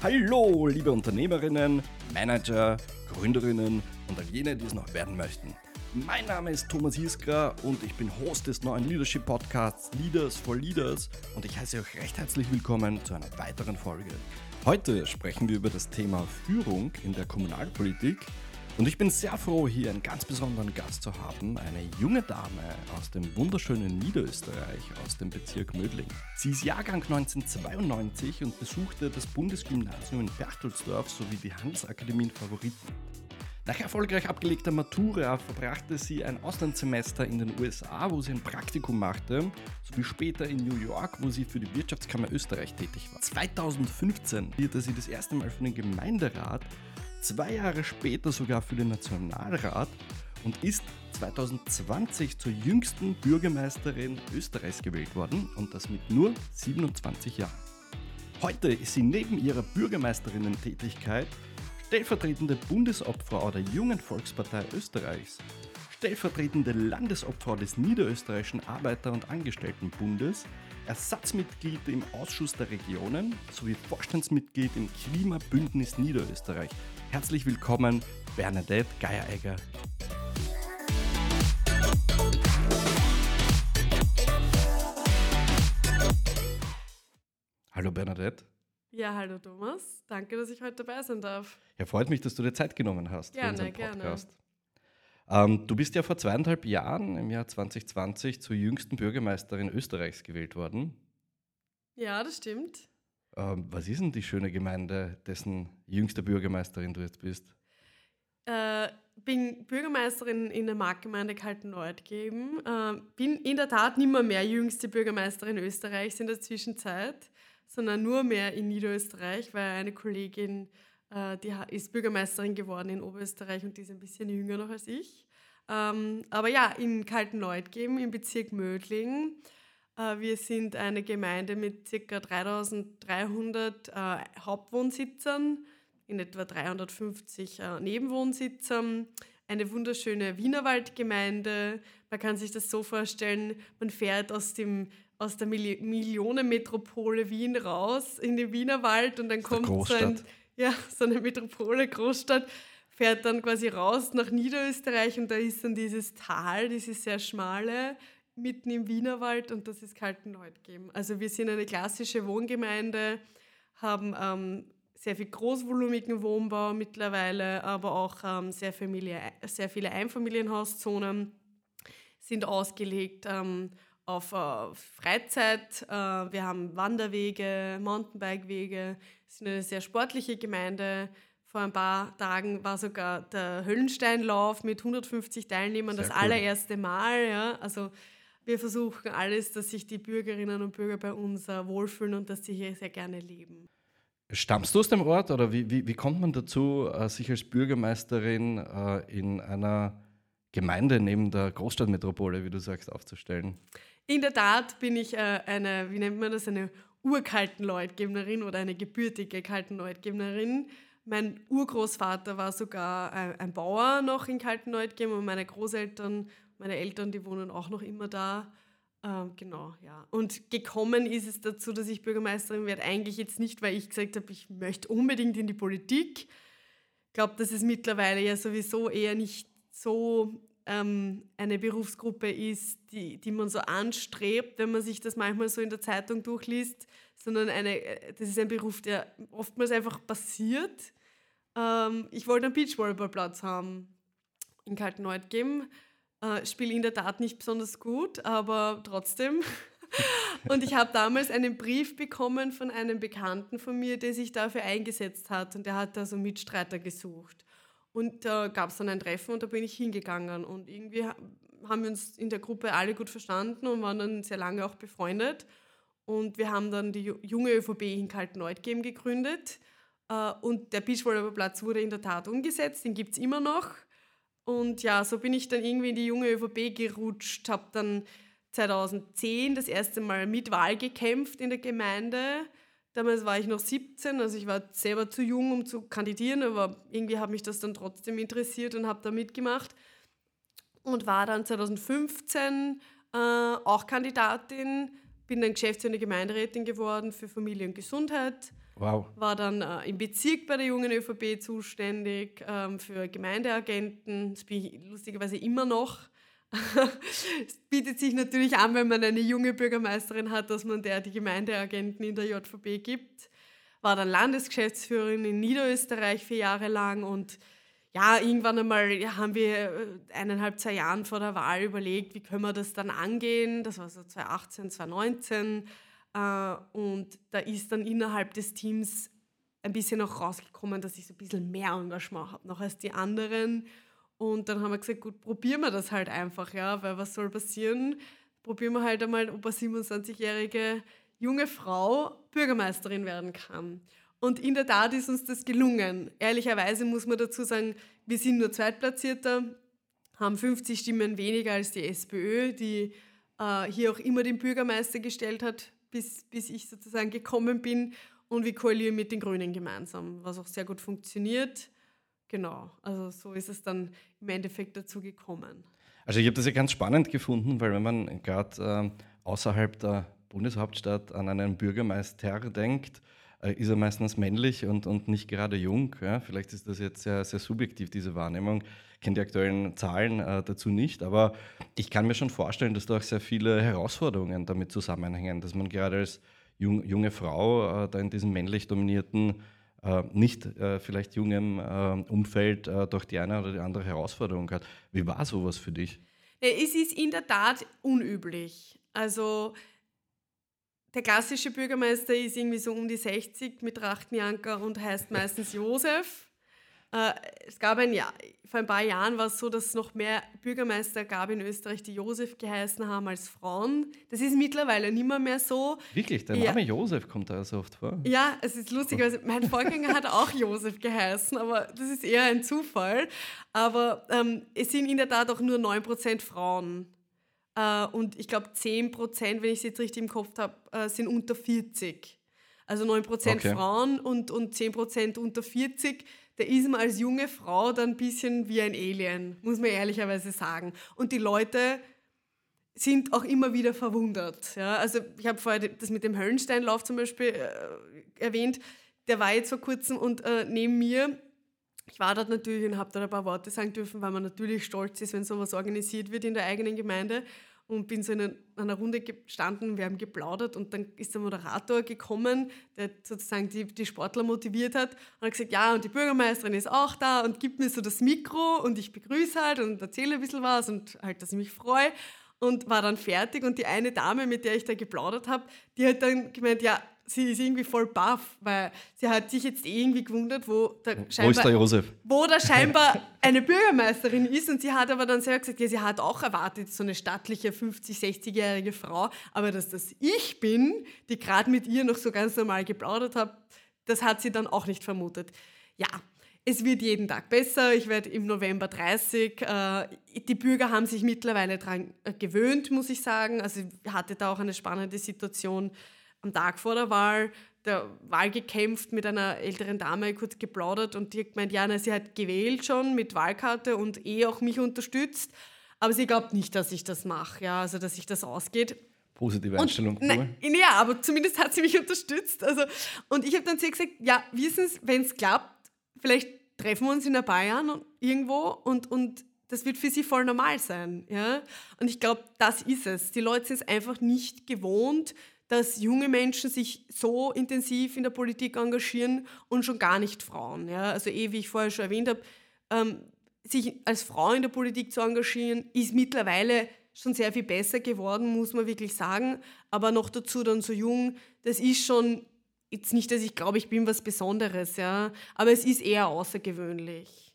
Hallo, liebe Unternehmerinnen, Manager, Gründerinnen und all jene, die es noch werden möchten. Mein Name ist Thomas Jiskra und ich bin Host des neuen Leadership Podcasts Leaders for Leaders und ich heiße euch recht herzlich willkommen zu einer weiteren Folge. Heute sprechen wir über das Thema Führung in der Kommunalpolitik und ich bin sehr froh, hier einen ganz besonderen Gast zu haben, eine junge Dame aus dem wunderschönen Niederösterreich, aus dem Bezirk Mödling. Sie ist Jahrgang 1992 und besuchte das Bundesgymnasium in Berchtoldsdorf sowie die Handelsakademie in Favoriten. Nach erfolgreich abgelegter Matura verbrachte sie ein Auslandssemester in den USA, wo sie ein Praktikum machte, sowie später in New York, wo sie für die Wirtschaftskammer Österreich tätig war. 2015 wird sie das erste Mal für den Gemeinderat zwei Jahre später sogar für den Nationalrat und ist 2020 zur jüngsten Bürgermeisterin Österreichs gewählt worden und das mit nur 27 Jahren. Heute ist sie neben ihrer Bürgermeisterinnen-Tätigkeit stellvertretende Bundesobfrau der Jungen Volkspartei Österreichs, stellvertretende Landesobfrau des Niederösterreichischen Arbeiter- und Angestelltenbundes Ersatzmitglied im Ausschuss der Regionen sowie Vorstandsmitglied im Klimabündnis Niederösterreich. Herzlich willkommen, Bernadette Geieregger. Hallo Bernadette. Ja, hallo Thomas. Danke, dass ich heute dabei sein darf. Ja, freut mich, dass du dir Zeit genommen hast gerne, für unseren Podcast. Gerne. Ähm, du bist ja vor zweieinhalb Jahren, im Jahr 2020, zur jüngsten Bürgermeisterin Österreichs gewählt worden. Ja, das stimmt. Ähm, was ist denn die schöne Gemeinde, dessen jüngste Bürgermeisterin du jetzt bist? Äh, bin Bürgermeisterin in der Marktgemeinde Kaltenneuth-Geben. Äh, bin in der Tat nicht mehr, jüngste Bürgermeisterin Österreichs in der Zwischenzeit, sondern nur mehr in Niederösterreich, weil eine Kollegin die ist Bürgermeisterin geworden in Oberösterreich und die ist ein bisschen jünger noch als ich. Ähm, aber ja, in Kaltenleutgeben im Bezirk Mödling. Äh, wir sind eine Gemeinde mit ca. 3300 äh, Hauptwohnsitzern, in etwa 350 Nebenwohnsitzern eine wunderschöne Wienerwaldgemeinde. Man kann sich das so vorstellen, man fährt aus, dem, aus der Millionenmetropole Wien raus in den Wienerwald und dann kommt so ein, ja, so eine Metropole, Großstadt, fährt dann quasi raus nach Niederösterreich und da ist dann dieses Tal, dieses sehr schmale, mitten im Wienerwald und das ist Kaltenleutgeben. Also wir sind eine klassische Wohngemeinde, haben ähm, sehr viel großvolumigen Wohnbau mittlerweile, aber auch ähm, sehr, Familie, sehr viele Einfamilienhauszonen sind ausgelegt ähm, auf äh, Freizeit. Äh, wir haben Wanderwege, Mountainbikewege. Wir sind eine sehr sportliche Gemeinde. Vor ein paar Tagen war sogar der Höllensteinlauf mit 150 Teilnehmern sehr das cool. allererste Mal. Ja. Also wir versuchen alles, dass sich die Bürgerinnen und Bürger bei uns uh, wohlfühlen und dass sie hier sehr gerne leben. Stammst du aus dem Ort oder wie, wie, wie kommt man dazu, uh, sich als Bürgermeisterin uh, in einer Gemeinde neben der Großstadtmetropole, wie du sagst, aufzustellen? In der Tat bin ich äh, eine, wie nennt man das, eine Urkaltenleutgebnerin oder eine gebürtige Kaltenleutgebnerin. Mein Urgroßvater war sogar ein, äh, ein Bauer noch in Kaltenleutgeben und meine Großeltern, meine Eltern, die wohnen auch noch immer da. Ähm, genau, ja. Und gekommen ist es dazu, dass ich Bürgermeisterin werde, eigentlich jetzt nicht, weil ich gesagt habe, ich möchte unbedingt in die Politik. Ich glaube, dass es mittlerweile ja sowieso eher nicht so ähm, eine Berufsgruppe ist, die, die man so anstrebt, wenn man sich das manchmal so in der Zeitung durchliest, sondern eine, äh, das ist ein Beruf, der oftmals einfach passiert. Ähm, ich wollte einen Beachvolleyballplatz haben in Kaltenleutgeben. Äh, Spiele in der Tat nicht besonders gut, aber trotzdem. und ich habe damals einen Brief bekommen von einem Bekannten von mir, der sich dafür eingesetzt hat und der hat da so Mitstreiter gesucht. Und da gab es dann ein Treffen und da bin ich hingegangen. Und irgendwie haben wir uns in der Gruppe alle gut verstanden und waren dann sehr lange auch befreundet. Und wir haben dann die junge ÖVP in Kaltenleutgeben gegründet. Äh, und der Beachvolleyballplatz wurde in der Tat umgesetzt, den gibt es immer noch. Und ja, so bin ich dann irgendwie in die junge ÖVP gerutscht, habe dann 2010 das erste Mal mit Wahl gekämpft in der Gemeinde Damals war ich noch 17, also ich war selber zu jung, um zu kandidieren, aber irgendwie hat mich das dann trotzdem interessiert und habe da mitgemacht. Und war dann 2015 äh, auch Kandidatin, bin dann Geschäftsführende Gemeinderätin geworden für Familie und Gesundheit. Wow. War dann äh, im Bezirk bei der jungen ÖVP zuständig ähm, für Gemeindeagenten. Das bin ich lustigerweise immer noch. Es bietet sich natürlich an, wenn man eine junge Bürgermeisterin hat, dass man der die Gemeindeagenten in der JVP gibt. War dann Landesgeschäftsführerin in Niederösterreich vier Jahre lang und ja, irgendwann einmal haben wir äh, eineinhalb, zwei Jahren vor der Wahl überlegt, wie können wir das dann angehen. Das war so 2018, 2019. Äh, und da ist dann innerhalb des Teams ein bisschen auch rausgekommen, dass ich so ein bisschen mehr Engagement habe, noch als die anderen. Und dann haben wir gesagt, gut, probieren wir das halt einfach, ja, weil was soll passieren? Probieren wir halt einmal, ob eine 27-jährige junge Frau Bürgermeisterin werden kann. Und in der Tat ist uns das gelungen. Ehrlicherweise muss man dazu sagen, wir sind nur Zweitplatzierter, haben 50 Stimmen weniger als die SPÖ, die äh, hier auch immer den Bürgermeister gestellt hat, bis, bis ich sozusagen gekommen bin. Und wir koalieren mit den Grünen gemeinsam, was auch sehr gut funktioniert. Genau, also so ist es dann im Endeffekt dazu gekommen. Also ich habe das ja ganz spannend gefunden, weil wenn man gerade äh, außerhalb der Bundeshauptstadt an einen Bürgermeister denkt, äh, ist er meistens männlich und, und nicht gerade jung. Ja? Vielleicht ist das jetzt sehr, sehr subjektiv, diese Wahrnehmung. Ich kenne die aktuellen Zahlen äh, dazu nicht, aber ich kann mir schon vorstellen, dass da auch sehr viele Herausforderungen damit zusammenhängen, dass man gerade als jung, junge Frau äh, da in diesem männlich dominierten, nicht äh, vielleicht jungem äh, Umfeld doch die eine oder die andere Herausforderung hat. Wie war sowas für dich? Es ist in der Tat unüblich. Also der klassische Bürgermeister ist irgendwie so um die 60 mit Trachtenjanker und heißt meistens Josef. Äh, es gab ein Jahr, vor ein paar Jahren war es so, dass es noch mehr Bürgermeister gab in Österreich, die Josef geheißen haben als Frauen. Das ist mittlerweile nicht mehr, mehr so. Wirklich? Der Name ja. Josef kommt da so oft vor. Ja, es ist lustig. Also mein Vorgänger hat auch Josef geheißen, aber das ist eher ein Zufall. Aber ähm, es sind in der Tat auch nur 9% Frauen. Äh, und ich glaube 10 Prozent, wenn ich es jetzt richtig im Kopf habe, äh, sind unter 40. Also 9 Prozent okay. Frauen und, und 10 Prozent unter 40. Da ist man als junge Frau dann ein bisschen wie ein Alien, muss man ehrlicherweise sagen. Und die Leute sind auch immer wieder verwundert. Ja? Also ich habe vorher das mit dem Höllensteinlauf zum Beispiel äh, erwähnt. Der war jetzt vor kurzem und äh, neben mir ich war dort natürlich und habe dort ein paar Worte sagen dürfen, weil man natürlich stolz ist, wenn sowas organisiert wird in der eigenen Gemeinde und bin so in einer Runde gestanden, wir haben geplaudert und dann ist der Moderator gekommen, der sozusagen die, die Sportler motiviert hat und hat gesagt, ja, und die Bürgermeisterin ist auch da und gibt mir so das Mikro und ich begrüße halt und erzähle ein bisschen was und halt, dass ich mich freue und war dann fertig und die eine Dame, mit der ich da geplaudert habe, die hat dann gemeint, ja, sie ist irgendwie voll baff, weil sie hat sich jetzt irgendwie gewundert, wo da scheinbar, wo ist der Josef? Wo da scheinbar eine Bürgermeisterin ist und sie hat aber dann selber gesagt, ja, sie hat auch erwartet, so eine stattliche 50-, 60-jährige Frau, aber dass das ich bin, die gerade mit ihr noch so ganz normal geplaudert habe, das hat sie dann auch nicht vermutet. Ja, es wird jeden Tag besser. Ich werde im November 30. Äh, die Bürger haben sich mittlerweile daran äh, gewöhnt, muss ich sagen. Also ich hatte da auch eine spannende Situation am Tag vor der Wahl der Wahl gekämpft, mit einer älteren Dame kurz geplaudert und die hat gemeint, ja, na, sie hat gewählt schon mit Wahlkarte und eh auch mich unterstützt, aber sie glaubt nicht, dass ich das mache, ja, also dass sich das ausgeht. Positive Einstellung. Und, nein, ja, aber zumindest hat sie mich unterstützt. Also, und ich habe dann zu ihr gesagt, ja, wissen Sie, wenn es klappt, vielleicht treffen wir uns in Jahren irgendwo und, und das wird für sie voll normal sein. Ja? Und ich glaube, das ist es. Die Leute sind es einfach nicht gewohnt, dass junge Menschen sich so intensiv in der Politik engagieren und schon gar nicht Frauen. Ja? Also eh, wie ich vorher schon erwähnt habe, ähm, sich als Frau in der Politik zu engagieren, ist mittlerweile schon sehr viel besser geworden, muss man wirklich sagen. Aber noch dazu dann so jung, das ist schon jetzt nicht, dass ich glaube, ich bin was Besonderes, ja, aber es ist eher außergewöhnlich.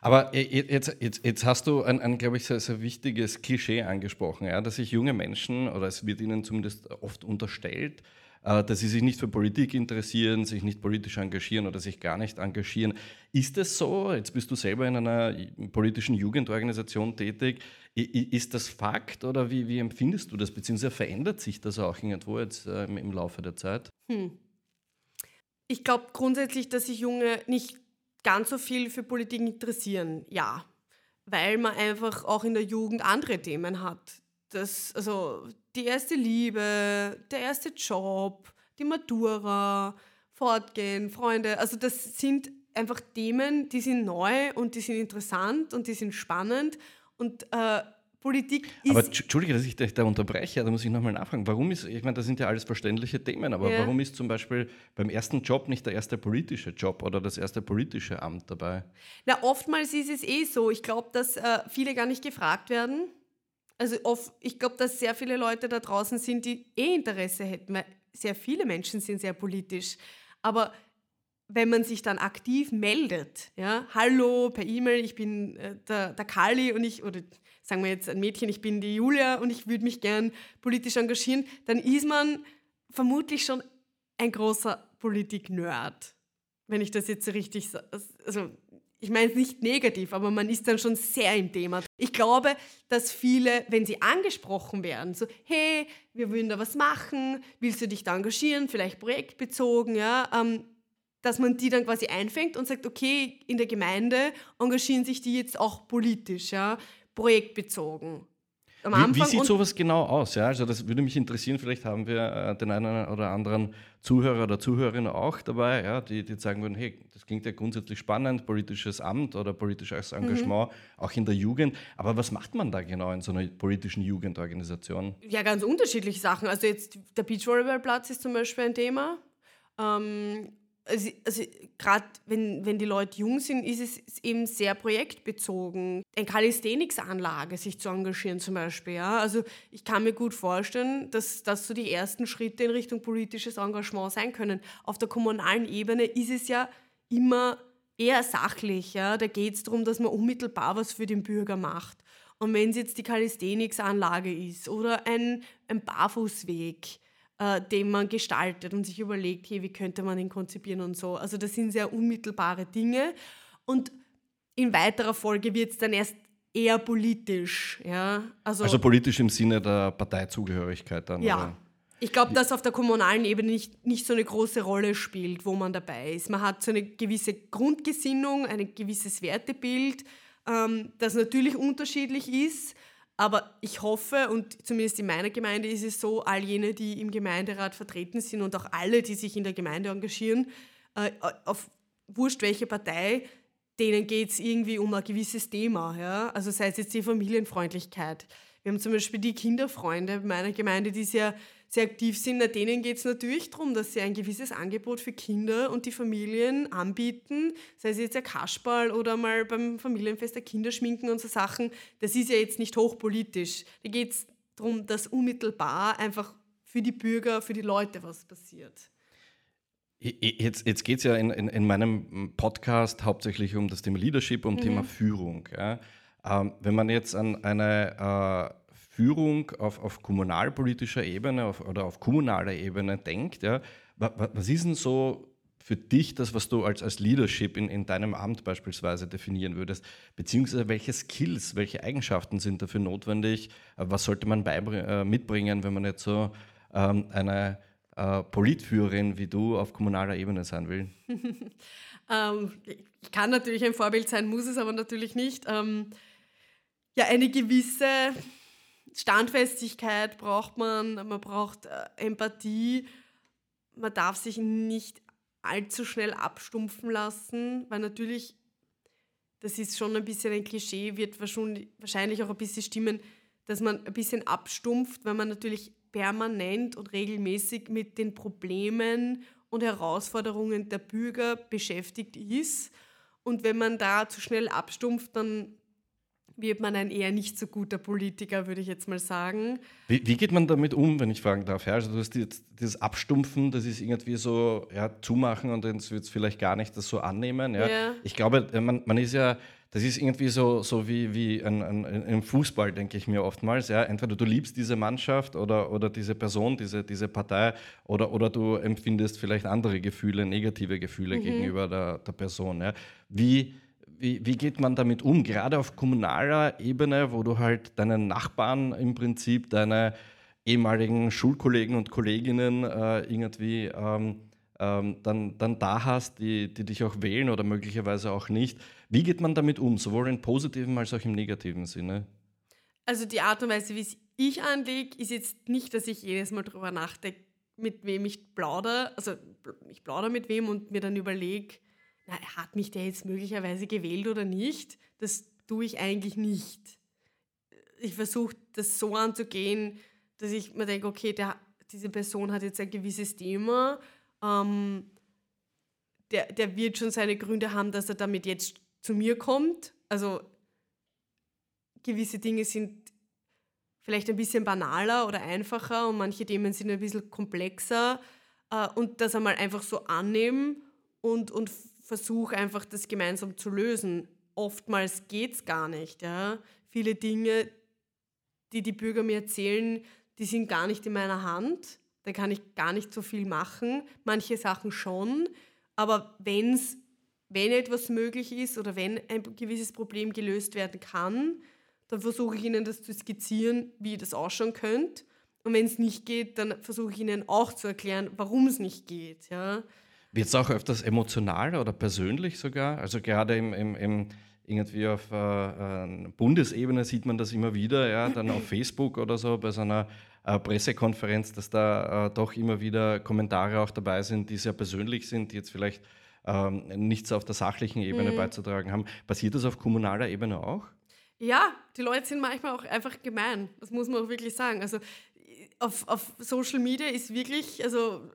Aber jetzt, jetzt, jetzt hast du ein, ein glaube ich, sehr, sehr wichtiges Klischee angesprochen, ja, dass sich junge Menschen, oder es wird ihnen zumindest oft unterstellt, äh, dass sie sich nicht für Politik interessieren, sich nicht politisch engagieren oder sich gar nicht engagieren. Ist das so? Jetzt bist du selber in einer politischen Jugendorganisation tätig. Ist das Fakt oder wie, wie empfindest du das? Beziehungsweise verändert sich das auch irgendwo jetzt äh, im Laufe der Zeit? Hm. Ich glaube grundsätzlich, dass sich Junge nicht ganz so viel für Politik interessieren, ja. Weil man einfach auch in der Jugend andere Themen hat. Das, also die erste Liebe, der erste Job, die Matura, Fortgehen, Freunde. Also das sind einfach Themen, die sind neu und die sind interessant und die sind spannend. Und äh, Politik ist. Aber Entschuldige, dass ich dich da unterbreche, da muss ich nochmal nachfragen. Warum ist, ich meine, das sind ja alles verständliche Themen, aber ja. warum ist zum Beispiel beim ersten Job nicht der erste politische Job oder das erste politische Amt dabei? Na, oftmals ist es eh so. Ich glaube, dass äh, viele gar nicht gefragt werden. Also oft, ich glaube, dass sehr viele Leute da draußen sind, die eh Interesse hätten, weil sehr viele Menschen sind sehr politisch. Aber wenn man sich dann aktiv meldet, ja, hallo per E-Mail, ich bin äh, der, der Kali und ich, oder sagen wir jetzt ein Mädchen, ich bin die Julia und ich würde mich gern politisch engagieren, dann ist man vermutlich schon ein großer Politik-Nerd. Wenn ich das jetzt richtig sage. Also, ich meine es nicht negativ, aber man ist dann schon sehr im Thema. Ich glaube, dass viele, wenn sie angesprochen werden, so, hey, wir würden da was machen, willst du dich da engagieren, vielleicht projektbezogen, ja, ähm, dass man die dann quasi einfängt und sagt, okay, in der Gemeinde engagieren sich die jetzt auch politisch, ja projektbezogen. Wie, wie, sieht sowas genau aus? Ja, also das würde mich interessieren. Vielleicht haben wir äh, den einen oder anderen Zuhörer oder Zuhörerin auch dabei, ja, die, die sagen würden, hey, das klingt ja grundsätzlich spannend, politisches Amt oder politisches mhm. Engagement, mhm. auch in der Jugend. Aber was macht man da genau in so einer politischen Jugendorganisation? Ja, ganz unterschiedliche Sachen. Also jetzt der Beachvolleyballplatz ist zum Beispiel ein Thema. Ähm, also, also gerade wenn, wenn die Leute jung sind, ist es eben sehr projektbezogen. Eine Calisthenics-Anlage sich zu engagieren zum Beispiel. Ja? Also ich kann mir gut vorstellen, dass das so die ersten Schritte in Richtung politisches Engagement sein können. Auf der kommunalen Ebene ist es ja immer eher sachlich. Ja? Da geht es darum, dass man unmittelbar was für den Bürger macht. Und wenn es jetzt die Calisthenics-Anlage ist oder ein, ein Barfußweg, äh, den man gestaltet und sich überlegt, hey, wie könnte man ihn konzipieren und so. Also das sind sehr unmittelbare Dinge. Und in weiterer Folge wird es dann erst eher politisch. Ja? Also, also politisch im Sinne der Parteizugehörigkeit dann? Ja. Oder? Ich glaube, dass auf der kommunalen Ebene nicht, nicht so eine große Rolle spielt, wo man dabei ist. Man hat so eine gewisse Grundgesinnung, ein gewisses Wertebild, ähm, das natürlich unterschiedlich ist aber ich hoffe, und zumindest in meiner Gemeinde ist es so, all jene, die im Gemeinderat vertreten sind und auch alle, die sich in der Gemeinde engagieren, äh, auf wurscht welche Partei, denen geht es irgendwie um ein gewisses Thema. Ja? Also sei es jetzt die Familienfreundlichkeit. Wir haben zum Beispiel die Kinderfreunde meiner Gemeinde, die sehr sehr aktiv sind, na, denen geht es natürlich darum, dass sie ein gewisses Angebot für Kinder und die Familien anbieten, sei es jetzt ein Kasperl oder mal beim Familienfest der Kinderschminken und so Sachen. Das ist ja jetzt nicht hochpolitisch. Da geht es darum, dass unmittelbar einfach für die Bürger, für die Leute was passiert. Jetzt, jetzt geht es ja in, in, in, meinem Podcast hauptsächlich um das Thema Leadership, um mhm. Thema Führung. Ja. Ähm, wenn man jetzt an eine äh, Führung auf, auf kommunalpolitischer Ebene auf, oder auf kommunaler Ebene denkt, ja, was ist denn so für dich das, was du als, als Leadership in, in deinem Amt beispielsweise definieren würdest? Beziehungsweise welche Skills, welche Eigenschaften sind dafür notwendig? Was sollte man äh, mitbringen, wenn man jetzt so ähm, eine äh, Politführerin wie du auf kommunaler Ebene sein will? ähm, ich kann natürlich ein Vorbild sein, muss es aber natürlich nicht. Ähm, ja, eine gewisse Standfestigkeit braucht man, man braucht äh, Empathie, man darf sich nicht allzu schnell abstumpfen lassen, weil natürlich, das ist schon ein bisschen ein Klischee, wird wahrscheinlich auch ein bisschen stimmen, dass man ein bisschen abstumpft, weil man natürlich permanent und regelmäßig mit den Problemen und Herausforderungen der Bürger beschäftigt ist. Und wenn man da zu schnell abstumpft, dann wird man ein eher nicht so guter Politiker, würde ich jetzt mal sagen. Wie, wie geht man damit um, wenn ich fragen darf? Ja, also du hast dieses Abstumpfen, das ist irgendwie so ja, zumachen und dann wird es vielleicht gar nicht das so annehmen. Ja. ja. Ich glaube, äh, man, man ist ja, das ist irgendwie so, so wie, wie ein, ein, ein Fußball, denke ich mir oftmals. Ja. Entweder du liebst diese Mannschaft oder, oder diese Person, diese, diese Partei, oder, oder du empfindest vielleicht andere Gefühle, negative Gefühle mhm. gegenüber der, der Person. Ja. Wie wie, wie geht man damit um, gerade auf kommunaler Ebene, wo du halt deinen Nachbarn im Prinzip, deine ehemaligen Schulkollegen und Kolleginnen äh, irgendwie ähm, ähm, dann, dann da hast, die, die dich auch wählen oder möglicherweise auch nicht. Wie geht man damit um, sowohl im positiven als auch im negativen Sinne? Also die Art und Weise, wie es ich anlege, ist jetzt nicht, dass ich jedes Mal darüber nachdenke, mit wem ich plaudere, also ich plaudere mit wem und mir dann überlege, na, hat mich der jetzt möglicherweise gewählt oder nicht? Das tue ich eigentlich nicht. Ich versuche das so anzugehen, dass ich mir denke, okay, der, diese Person hat jetzt ein gewisses Thema, ähm, der, der wird schon seine Gründe haben, dass er damit jetzt zu mir kommt. Also gewisse Dinge sind vielleicht ein bisschen banaler oder einfacher und manche Themen sind ein bisschen komplexer äh, und das einmal einfach so annehmen und, und versuche einfach das gemeinsam zu lösen. Oftmals geht es gar nicht. Ja? Viele Dinge, die die Bürger mir erzählen, die sind gar nicht in meiner Hand. Da kann ich gar nicht so viel machen. Manche Sachen schon. Aber wenn's, wenn etwas möglich ist oder wenn ein gewisses Problem gelöst werden kann, dann versuche ich ihnen das zu skizzieren, wie das ausschauen könnte. Und wenn es nicht geht, dann versuche ich ihnen auch zu erklären, warum es nicht geht. Ja. Wird es auch öfters emotional oder persönlich sogar? Also gerade im, im, im irgendwie auf äh, äh, Bundesebene sieht man das immer wieder, ja, dann auf Facebook oder so bei so einer äh, Pressekonferenz, dass da äh, doch immer wieder Kommentare auch dabei sind, die sehr persönlich sind, die jetzt vielleicht ähm, nichts auf der sachlichen Ebene mhm. beizutragen haben. Passiert das auf kommunaler Ebene auch? Ja, die Leute sind manchmal auch einfach gemein. Das muss man auch wirklich sagen. Also auf, auf Social Media ist wirklich, also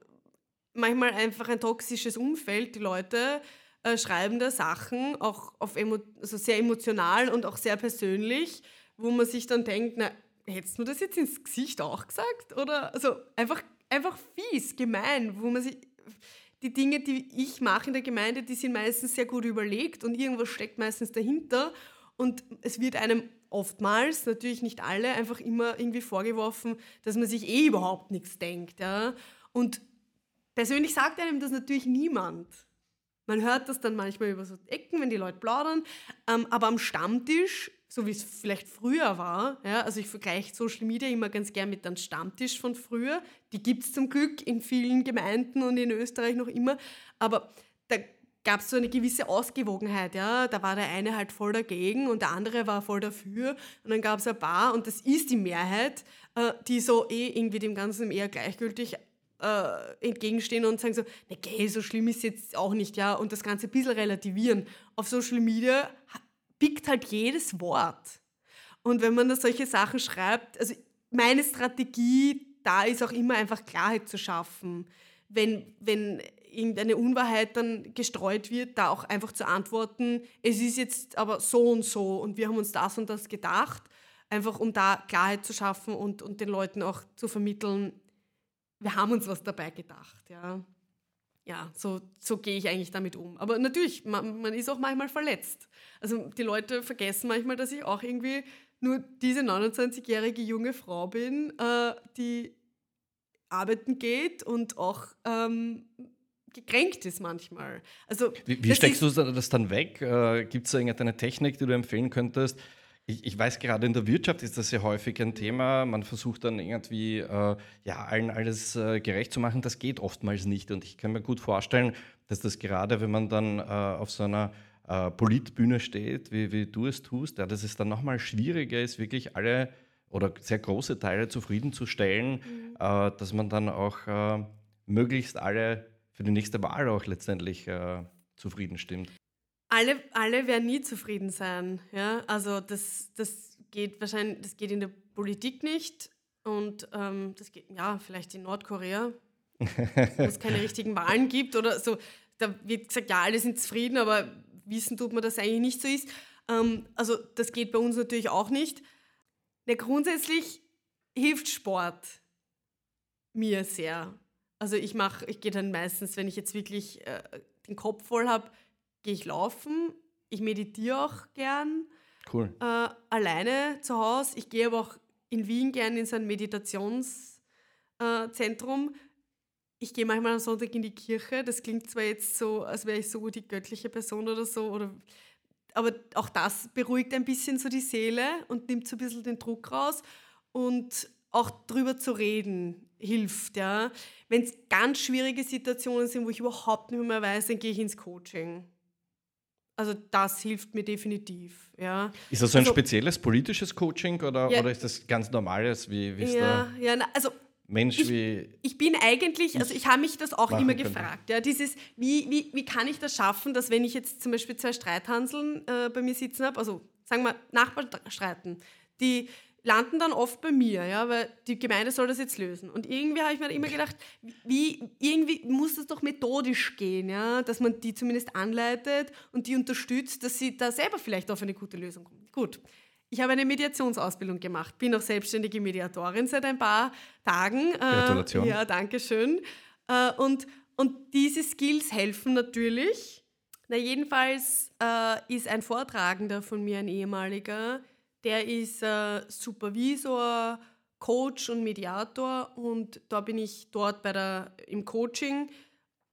manchmal einfach ein toxisches Umfeld. Die Leute äh, schreiben da Sachen, auch auf emo also sehr emotional und auch sehr persönlich, wo man sich dann denkt, na, hättest du das jetzt ins Gesicht auch gesagt? Oder also einfach, einfach fies, gemein, wo man sich. Die Dinge, die ich mache in der Gemeinde, die sind meistens sehr gut überlegt und irgendwas steckt meistens dahinter. Und es wird einem oftmals, natürlich nicht alle, einfach immer irgendwie vorgeworfen, dass man sich eh überhaupt nichts denkt. Ja? Und persönlich sagt einem das natürlich niemand. Man hört das dann manchmal über so Ecken, wenn die Leute plaudern. Ähm, aber am Stammtisch, so wie es vielleicht früher war, ja, also ich vergleiche Social Media immer ganz gern mit einem Stammtisch von früher. Die gibt es zum Glück in vielen Gemeinden und in Österreich noch immer. Aber da gab es so eine gewisse Ausgewogenheit. Ja? Da war der eine halt voll dagegen und der andere war voll dafür. Und dann gab es ein paar, und das ist die Mehrheit, äh, die so eh irgendwie dem Ganzen eher gleichgültig äh, entgegenstehen und sagen so, ne, okay, so schlimm ist jetzt auch nicht, ja, und das Ganze ein bisschen relativieren. Auf Social Media pickt halt jedes Wort. Und wenn man da solche Sachen schreibt, also meine Strategie da ist auch immer einfach Klarheit zu schaffen. Wenn, wenn irgendeine Unwahrheit dann gestreut wird, da auch einfach zu antworten, es ist jetzt aber so und so und wir haben uns das und das gedacht, einfach um da Klarheit zu schaffen und, und den Leuten auch zu vermitteln, wir haben uns was dabei gedacht. Ja, ja so, so gehe ich eigentlich damit um. Aber natürlich, man, man ist auch manchmal verletzt. Also die Leute vergessen manchmal, dass ich auch irgendwie nur diese 29-jährige junge Frau bin, äh, die arbeiten geht und auch ähm, gekränkt ist manchmal. Also, wie, wie steckst du das dann weg? Äh, Gibt es da irgendeine Technik, die du empfehlen könntest? Ich, ich, weiß, gerade in der Wirtschaft ist das sehr häufig ein Thema. Man versucht dann irgendwie äh, ja, allen alles äh, gerecht zu machen. Das geht oftmals nicht. Und ich kann mir gut vorstellen, dass das gerade, wenn man dann äh, auf so einer äh, Politbühne steht, wie, wie, du es tust, ja, dass es dann nochmal schwieriger ist, wirklich alle oder sehr große Teile zufriedenzustellen, mhm. Äh, dass man dann auch äh, möglichst alle für die nächste Wahl auch letztendlich zufrieden stimmt. Alle, alle werden nie zufrieden sein. Ja? Also das, das geht wahrscheinlich, das geht in der Politik nicht und ähm, das geht ja vielleicht in Nordkorea, wo es keine richtigen Wahlen gibt oder so. Da wird gesagt, ja, alle sind zufrieden, aber wissen tut man, dass es eigentlich nicht so ist. Ähm, also das geht bei uns natürlich auch nicht. Ja, grundsätzlich hilft Sport mir sehr. Also ich mache, ich gehe dann meistens, wenn ich jetzt wirklich äh, den Kopf voll habe, gehe ich laufen. Ich meditiere auch gern. Cool. Äh, alleine zu Hause. Ich gehe aber auch in Wien gern in so ein Meditationszentrum. Äh, ich gehe manchmal am Sonntag in die Kirche. Das klingt zwar jetzt so, als wäre ich so die göttliche Person oder so, oder, aber auch das beruhigt ein bisschen so die Seele und nimmt so ein bisschen den Druck raus. Und auch drüber zu reden hilft. Ja. Wenn es ganz schwierige Situationen sind, wo ich überhaupt nicht mehr weiß, dann gehe ich ins Coaching. Also das hilft mir definitiv. Ja. Ist das so ein also, spezielles politisches Coaching oder, ja, oder ist das ganz normales? Wie, wie ja, ja na, also Mensch ich, wie. Ich bin eigentlich, also ich habe mich das auch immer gefragt. Ja, dieses, wie, wie, wie kann ich das schaffen, dass wenn ich jetzt zum Beispiel zwei Streithanseln äh, bei mir sitzen habe, also sagen wir Nachbarn streiten, die landen dann oft bei mir, ja, weil die Gemeinde soll das jetzt lösen. Und irgendwie habe ich mir immer gedacht, wie, irgendwie muss das doch methodisch gehen, ja, dass man die zumindest anleitet und die unterstützt, dass sie da selber vielleicht auf eine gute Lösung kommen. Gut. Ich habe eine Mediationsausbildung gemacht, bin auch selbstständige Mediatorin seit ein paar Tagen. Äh, Gratulation. ja, danke schön. Äh, und, und diese Skills helfen natürlich. Na, jedenfalls äh, ist ein Vortragender von mir, ein ehemaliger, der ist äh, Supervisor, Coach und Mediator und da bin ich dort bei der, im Coaching.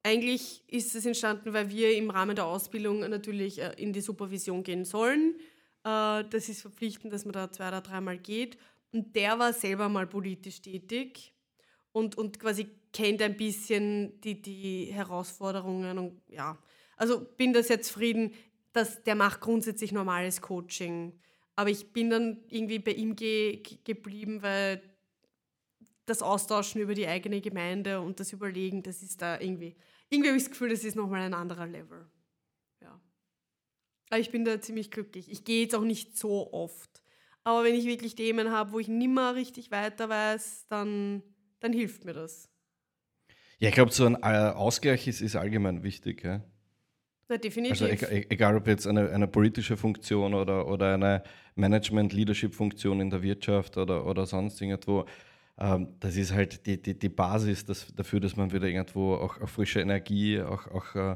Eigentlich ist es entstanden, weil wir im Rahmen der Ausbildung natürlich äh, in die Supervision gehen sollen. Äh, das ist verpflichtend, dass man da zwei oder dreimal geht. Und der war selber mal politisch tätig und, und quasi kennt ein bisschen die, die Herausforderungen und ja. Also bin da sehr zufrieden, dass der macht grundsätzlich normales Coaching aber ich bin dann irgendwie bei ihm ge geblieben, weil das Austauschen über die eigene Gemeinde und das Überlegen, das ist da irgendwie. Irgendwie habe ich das Gefühl, das ist nochmal ein anderer Level. Ja. Aber ich bin da ziemlich glücklich. Ich gehe jetzt auch nicht so oft. Aber wenn ich wirklich Themen habe, wo ich nimmer richtig weiter weiß, dann, dann hilft mir das. Ja, ich glaube, so ein äh, Ausgleich ist, ist allgemein wichtig. Ja? Na, definitiv. Also egal, ob jetzt eine, eine politische Funktion oder, oder eine Management-Leadership-Funktion in der Wirtschaft oder, oder sonst irgendwo, ähm, das ist halt die, die, die Basis das, dafür, dass man wieder irgendwo auch, auch frische Energie auch, auch äh,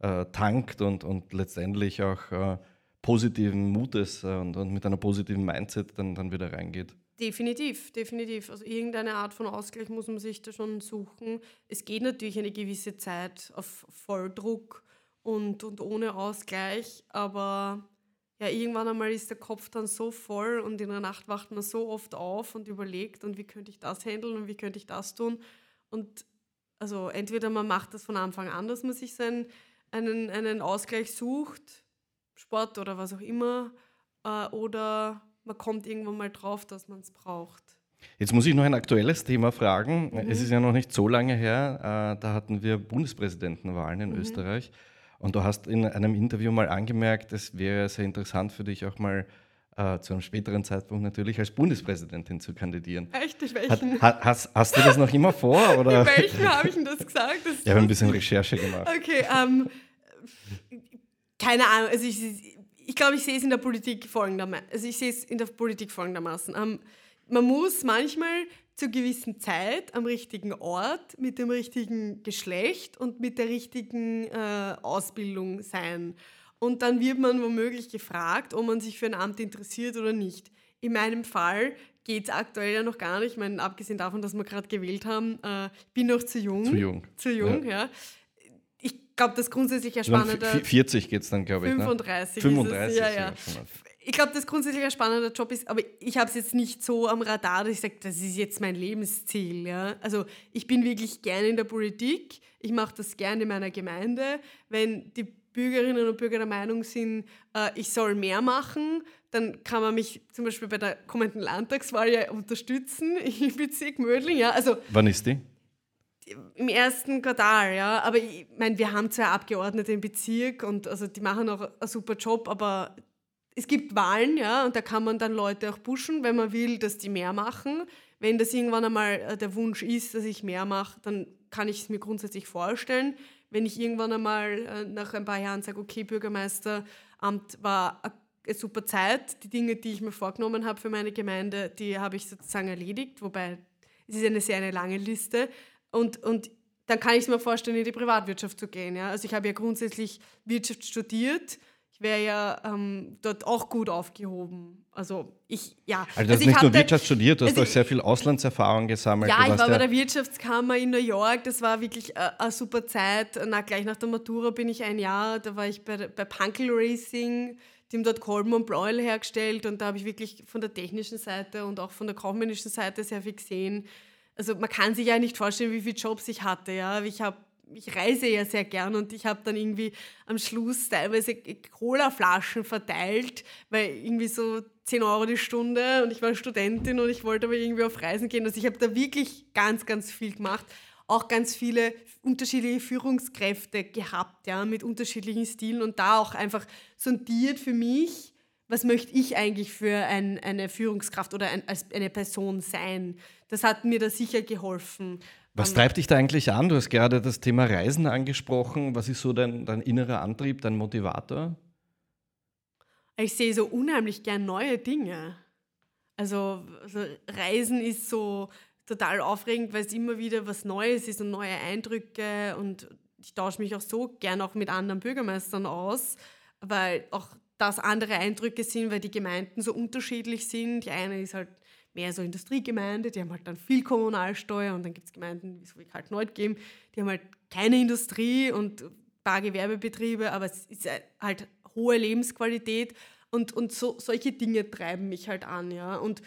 äh, tankt und, und letztendlich auch äh, positiven Mutes äh, und, und mit einer positiven Mindset dann, dann wieder reingeht. Definitiv, definitiv. Also irgendeine Art von Ausgleich muss man sich da schon suchen. Es geht natürlich eine gewisse Zeit auf Volldruck und, und ohne Ausgleich. Aber ja, irgendwann einmal ist der Kopf dann so voll und in der Nacht wacht man so oft auf und überlegt, und wie könnte ich das handeln und wie könnte ich das tun. Und also entweder man macht das von Anfang an, dass man sich seinen, einen, einen Ausgleich sucht, Sport oder was auch immer, äh, oder man kommt irgendwann mal drauf, dass man es braucht. Jetzt muss ich noch ein aktuelles Thema fragen. Mhm. Es ist ja noch nicht so lange her, äh, da hatten wir Bundespräsidentenwahlen in mhm. Österreich. Und du hast in einem Interview mal angemerkt, es wäre sehr interessant für dich auch mal äh, zu einem späteren Zeitpunkt natürlich als Bundespräsidentin zu kandidieren. Echt? In welchen? Hat, hast, hast, du das noch immer vor? Oder? In welchen habe ich denn das gesagt? Das ich habe ein bisschen Recherche gemacht. Okay, ähm, keine Ahnung. Also ich, ich glaube, ich sehe es in der Politik folgendermaßen. Also ich sehe es in der Politik folgendermaßen. Ähm, man muss manchmal zur gewissen Zeit am richtigen Ort mit dem richtigen Geschlecht und mit der richtigen äh, Ausbildung sein. Und dann wird man womöglich gefragt, ob man sich für ein Amt interessiert oder nicht. In meinem Fall geht es aktuell ja noch gar nicht. Ich meine, abgesehen davon, dass wir gerade gewählt haben, äh, bin noch zu jung. Zu jung. Zu jung, ja. ja. Ich glaube, das grundsätzlich ja spannende. 40 geht es dann, glaube ich. 35. Ne? 35. ja, ja ich glaube, das grundsätzlich ein spannender Job ist, aber ich habe es jetzt nicht so am Radar, dass ich sage, das ist jetzt mein Lebensziel. Ja? Also ich bin wirklich gerne in der Politik, ich mache das gerne in meiner Gemeinde. Wenn die Bürgerinnen und Bürger der Meinung sind, äh, ich soll mehr machen, dann kann man mich zum Beispiel bei der kommenden Landtagswahl ja unterstützen im Bezirk Mödling. Ja? Also, Wann ist die? Im ersten Quartal, ja. Aber ich meine, wir haben zwei Abgeordnete im Bezirk und also die machen auch einen super Job, aber es gibt Wahlen, ja, und da kann man dann Leute auch pushen, wenn man will, dass die mehr machen. Wenn das irgendwann einmal äh, der Wunsch ist, dass ich mehr mache, dann kann ich es mir grundsätzlich vorstellen. Wenn ich irgendwann einmal äh, nach ein paar Jahren sage, okay, Bürgermeisteramt war eine super Zeit, die Dinge, die ich mir vorgenommen habe für meine Gemeinde, die habe ich sozusagen erledigt, wobei es ist eine sehr eine lange Liste. Und, und dann kann ich es mir vorstellen, in die Privatwirtschaft zu gehen. Ja? Also ich habe ja grundsätzlich Wirtschaft studiert wäre ja ähm, dort auch gut aufgehoben. Also ich, ja. Also du hast also nicht nur Wirtschaft studiert, du hast also auch sehr viel Auslandserfahrung gesammelt. Ja, ich war bei der Wirtschaftskammer in New York, das war wirklich äh, eine super Zeit. Na, gleich nach der Matura bin ich ein Jahr, da war ich bei, bei Punkel Racing, die haben dort Kolben und Bräuel hergestellt und da habe ich wirklich von der technischen Seite und auch von der kaufmännischen Seite sehr viel gesehen. Also man kann sich ja nicht vorstellen, wie viele Jobs ich hatte. Ja. Ich habe ich reise ja sehr gern und ich habe dann irgendwie am Schluss teilweise Cola-Flaschen verteilt, weil irgendwie so 10 Euro die Stunde und ich war Studentin und ich wollte aber irgendwie auf Reisen gehen. Also ich habe da wirklich ganz, ganz viel gemacht. Auch ganz viele unterschiedliche Führungskräfte gehabt, ja, mit unterschiedlichen Stilen und da auch einfach sondiert für mich, was möchte ich eigentlich für ein, eine Führungskraft oder ein, als eine Person sein. Das hat mir da sicher geholfen. Was treibt dich da eigentlich an? Du hast gerade das Thema Reisen angesprochen. Was ist so dein, dein innerer Antrieb, dein Motivator? Ich sehe so unheimlich gern neue Dinge. Also, also Reisen ist so total aufregend, weil es immer wieder was Neues ist und neue Eindrücke und ich tausche mich auch so gern auch mit anderen Bürgermeistern aus, weil auch das andere Eindrücke sind, weil die Gemeinden so unterschiedlich sind. Die eine ist halt mehr so Industriegemeinde, die haben halt dann viel Kommunalsteuer und dann gibt es Gemeinden, wie so wie Kaltneut geben, die haben halt keine Industrie und ein paar Gewerbebetriebe, aber es ist halt hohe Lebensqualität und, und so, solche Dinge treiben mich halt an, ja. Und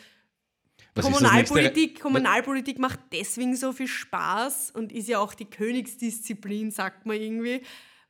was Kommunalpolitik, Kommunalpolitik macht deswegen so viel Spaß und ist ja auch die Königsdisziplin, sagt man irgendwie,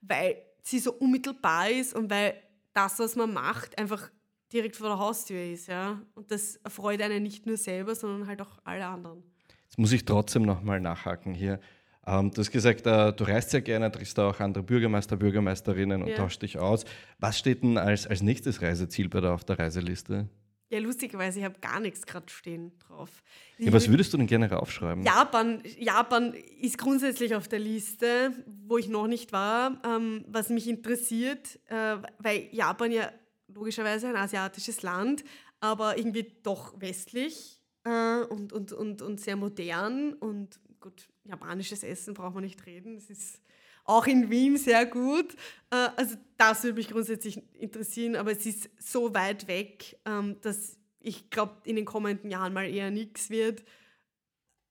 weil sie so unmittelbar ist und weil das, was man macht, einfach direkt vor der Haustür ist. Ja? Und das erfreut einen nicht nur selber, sondern halt auch alle anderen. Jetzt muss ich trotzdem nochmal nachhaken hier. Ähm, du hast gesagt, äh, du reist sehr gerne, triffst auch andere Bürgermeister, Bürgermeisterinnen und ja. tauscht dich aus. Was steht denn als, als nächstes Reiseziel bei der, auf der Reiseliste? Ja, lustigerweise, ich habe gar nichts gerade stehen drauf. Ja, was würdest du denn gerne raufschreiben? Japan, Japan ist grundsätzlich auf der Liste, wo ich noch nicht war. Ähm, was mich interessiert, äh, weil Japan ja logischerweise ein asiatisches Land, aber irgendwie doch westlich äh, und, und, und, und sehr modern. Und gut, japanisches Essen braucht man nicht reden. Es ist auch in Wien sehr gut. Äh, also das würde mich grundsätzlich interessieren, aber es ist so weit weg, ähm, dass ich glaube, in den kommenden Jahren mal eher nichts wird.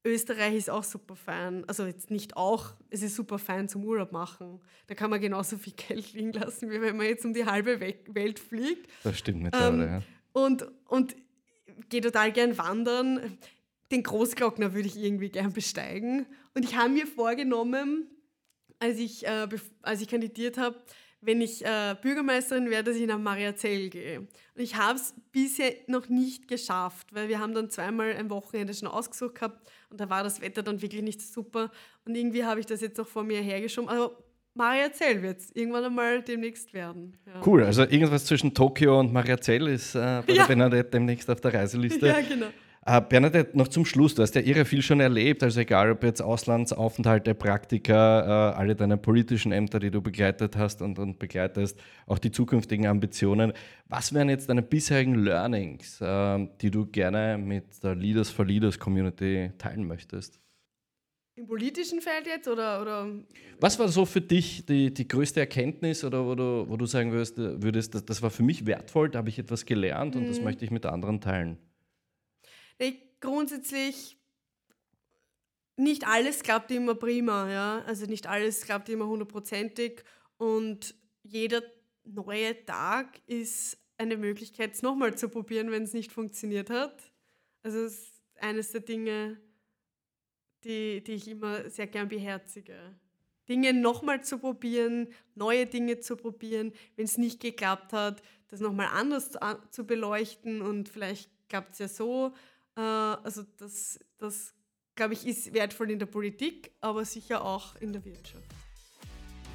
Österreich ist auch super fein. Also jetzt nicht auch, es ist super fein zum Urlaub machen. Da kann man genauso viel Geld liegen lassen, wie wenn man jetzt um die halbe Welt fliegt. Das stimmt mittlerweile, ähm, ja. Und, und gehe total gern wandern. Den Großglockner würde ich irgendwie gern besteigen. Und ich habe mir vorgenommen, als ich, äh, als ich kandidiert habe, wenn ich äh, Bürgermeisterin werde, dass ich nach Mariazell gehe. Und ich habe es bisher noch nicht geschafft, weil wir haben dann zweimal ein Wochenende schon ausgesucht gehabt und da war das Wetter dann wirklich nicht super. Und irgendwie habe ich das jetzt noch vor mir hergeschoben. Also Mariazell wird es irgendwann einmal demnächst werden. Ja. Cool, also irgendwas zwischen Tokio und Mariazell ist äh, bei ja. der Bernadette demnächst auf der Reiseliste. Ja, genau. Äh, Bernadette, noch zum Schluss, du hast ja irre viel schon erlebt, also egal ob jetzt Auslandsaufenthalte, Praktika, äh, alle deine politischen Ämter, die du begleitet hast und, und begleitest, auch die zukünftigen Ambitionen. Was wären jetzt deine bisherigen Learnings, äh, die du gerne mit der Leaders for Leaders Community teilen möchtest? Im politischen Feld jetzt oder, oder? Was war so für dich die, die größte Erkenntnis oder wo du, wo du sagen würdest, würdest das, das war für mich wertvoll, da habe ich etwas gelernt und das mhm. möchte ich mit anderen teilen? Grundsätzlich nicht alles klappt immer prima, ja. Also nicht alles klappt immer hundertprozentig und jeder neue Tag ist eine Möglichkeit, es nochmal zu probieren, wenn es nicht funktioniert hat. Also es ist eines der Dinge, die, die ich immer sehr gern beherzige. Dinge nochmal zu probieren, neue Dinge zu probieren, wenn es nicht geklappt hat, das nochmal anders zu, beleuchten und vielleicht klappt es ja so also das, das glaube ich, ist wertvoll in der Politik, aber sicher auch in der Wirtschaft.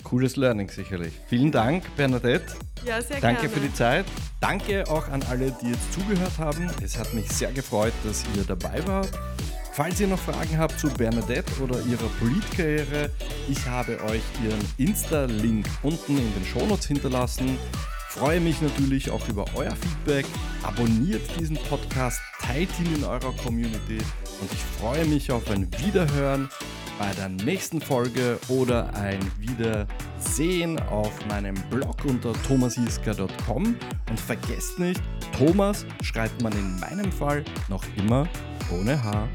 Cooles Learning sicherlich. Vielen Dank, Bernadette. Ja, sehr Danke gerne. für die Zeit. Danke auch an alle, die jetzt zugehört haben. Es hat mich sehr gefreut, dass ihr dabei wart. Falls ihr noch Fragen habt zu Bernadette oder ihrer Politkarriere, ich habe euch ihren Insta-Link unten in den Shownotes hinterlassen. Freue mich natürlich auch über euer Feedback. Abonniert diesen Podcast, teilt ihn in eurer Community und ich freue mich auf ein Wiederhören bei der nächsten Folge oder ein Wiedersehen auf meinem Blog unter thomasiska.com. Und vergesst nicht, Thomas schreibt man in meinem Fall noch immer ohne H.